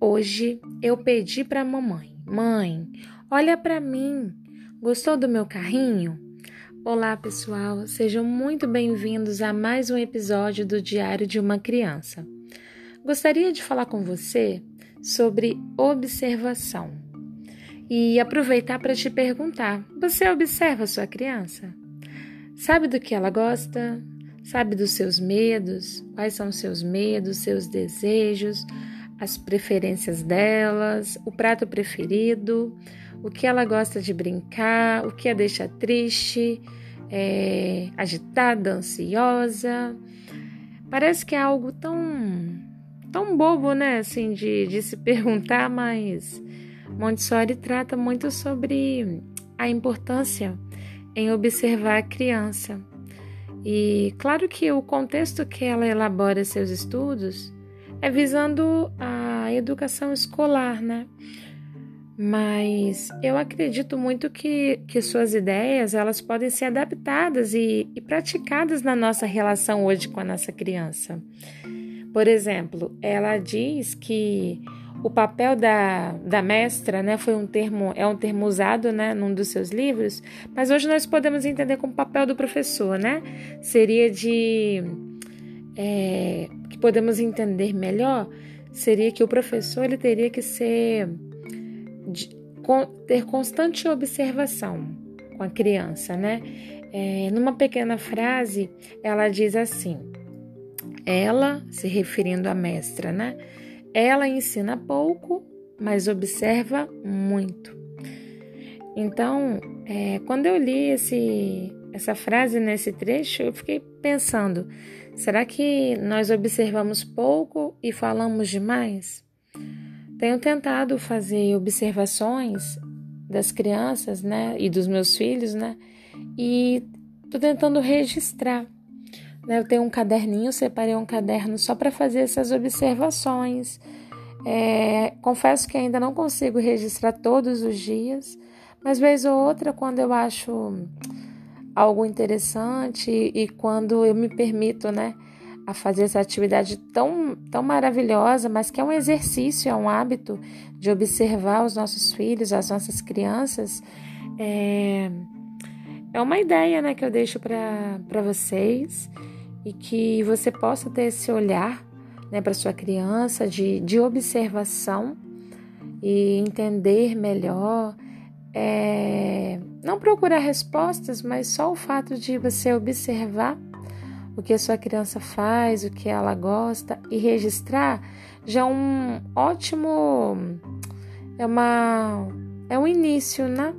Hoje eu pedi para mamãe: Mãe, olha para mim. Gostou do meu carrinho? Olá, pessoal. Sejam muito bem-vindos a mais um episódio do Diário de uma Criança. Gostaria de falar com você sobre observação e aproveitar para te perguntar: você observa sua criança? Sabe do que ela gosta? Sabe dos seus medos? Quais são os seus medos, seus desejos? As preferências delas, o prato preferido, o que ela gosta de brincar, o que a deixa triste, é, agitada, ansiosa. Parece que é algo tão, tão bobo, né? Assim, de, de se perguntar, mas Montessori trata muito sobre a importância em observar a criança. E claro que o contexto que ela elabora seus estudos é visando a educação escolar, né? Mas eu acredito muito que, que suas ideias elas podem ser adaptadas e, e praticadas na nossa relação hoje com a nossa criança. Por exemplo, ela diz que o papel da, da mestra, né, foi um termo, é um termo usado, né, num dos seus livros, mas hoje nós podemos entender como papel do professor, né? Seria de é, que podemos entender melhor seria que o professor ele teria que ser de, ter constante observação com a criança, né? É, numa pequena frase, ela diz assim: ela, se referindo à mestra, né? Ela ensina pouco, mas observa muito. Então, é, quando eu li esse, essa frase nesse trecho, eu fiquei pensando: será que nós observamos pouco e falamos demais? Tenho tentado fazer observações das crianças, né, e dos meus filhos, né, e tô tentando registrar. Né, eu tenho um caderninho, separei um caderno só para fazer essas observações. É, confesso que ainda não consigo registrar todos os dias, mas vez ou outra, quando eu acho algo interessante e quando eu me permito, né, a fazer essa atividade tão, tão maravilhosa, mas que é um exercício, é um hábito de observar os nossos filhos, as nossas crianças, é, é uma ideia, né, que eu deixo para vocês e que você possa ter esse olhar, né, para sua criança de, de observação e entender melhor é, não procurar respostas, mas só o fato de você observar o que a sua criança faz, o que ela gosta e registrar já é um ótimo é uma é um início, né?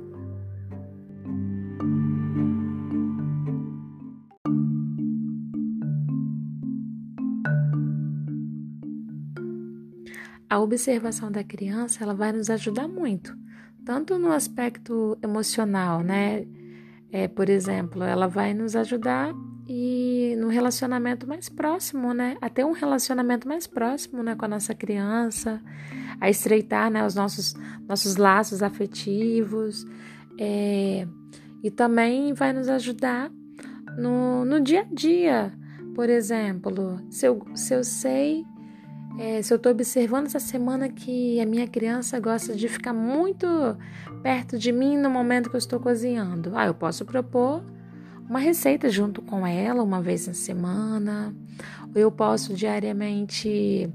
A observação da criança ela vai nos ajudar muito tanto no aspecto emocional, né? É, por exemplo, ela vai nos ajudar e no relacionamento mais próximo, né? A ter um relacionamento mais próximo, né, com a nossa criança, a estreitar, né, os nossos nossos laços afetivos, é, e também vai nos ajudar no, no dia a dia. Por exemplo, se eu, se eu sei é, se eu estou observando essa semana que a minha criança gosta de ficar muito perto de mim no momento que eu estou cozinhando, ah, eu posso propor uma receita junto com ela uma vez na semana, ou eu posso diariamente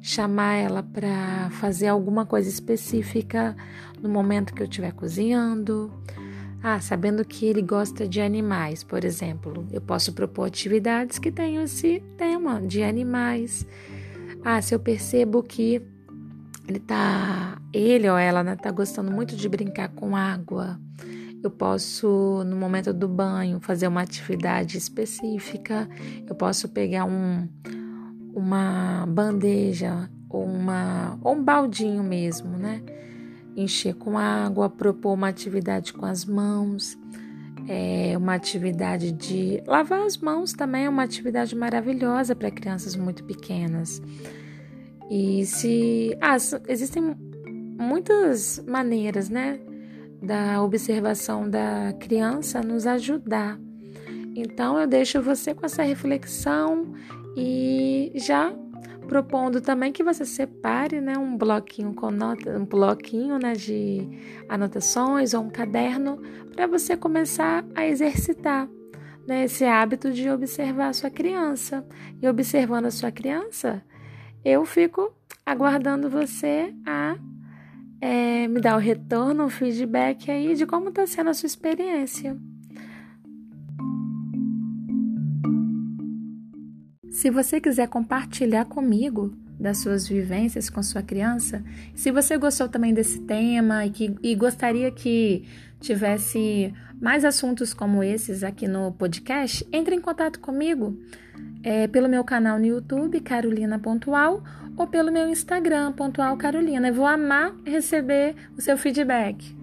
chamar ela para fazer alguma coisa específica no momento que eu estiver cozinhando. Ah, sabendo que ele gosta de animais, por exemplo, eu posso propor atividades que tenham esse tema de animais. Ah, se eu percebo que ele tá, ele ou ela, né, tá gostando muito de brincar com água, eu posso, no momento do banho, fazer uma atividade específica. Eu posso pegar um, uma bandeja ou, uma, ou um baldinho mesmo, né? Encher com água, propor uma atividade com as mãos. É uma atividade de lavar as mãos também é uma atividade maravilhosa para crianças muito pequenas. E se ah, existem muitas maneiras, né, da observação da criança nos ajudar. Então eu deixo você com essa reflexão e já propondo também que você separe, né, um bloquinho com nota, um bloquinho, né, de anotações ou um caderno para você começar a exercitar né, esse hábito de observar a sua criança. E observando a sua criança, eu fico aguardando você a é, me dar o retorno, o feedback aí de como está sendo a sua experiência. Se você quiser compartilhar comigo das suas vivências com sua criança, se você gostou também desse tema e, que, e gostaria que tivesse mais assuntos como esses aqui no podcast, entre em contato comigo é, pelo meu canal no YouTube, Carolina Pontual, ou pelo meu Instagram, Pontual Carolina. Eu vou amar receber o seu feedback.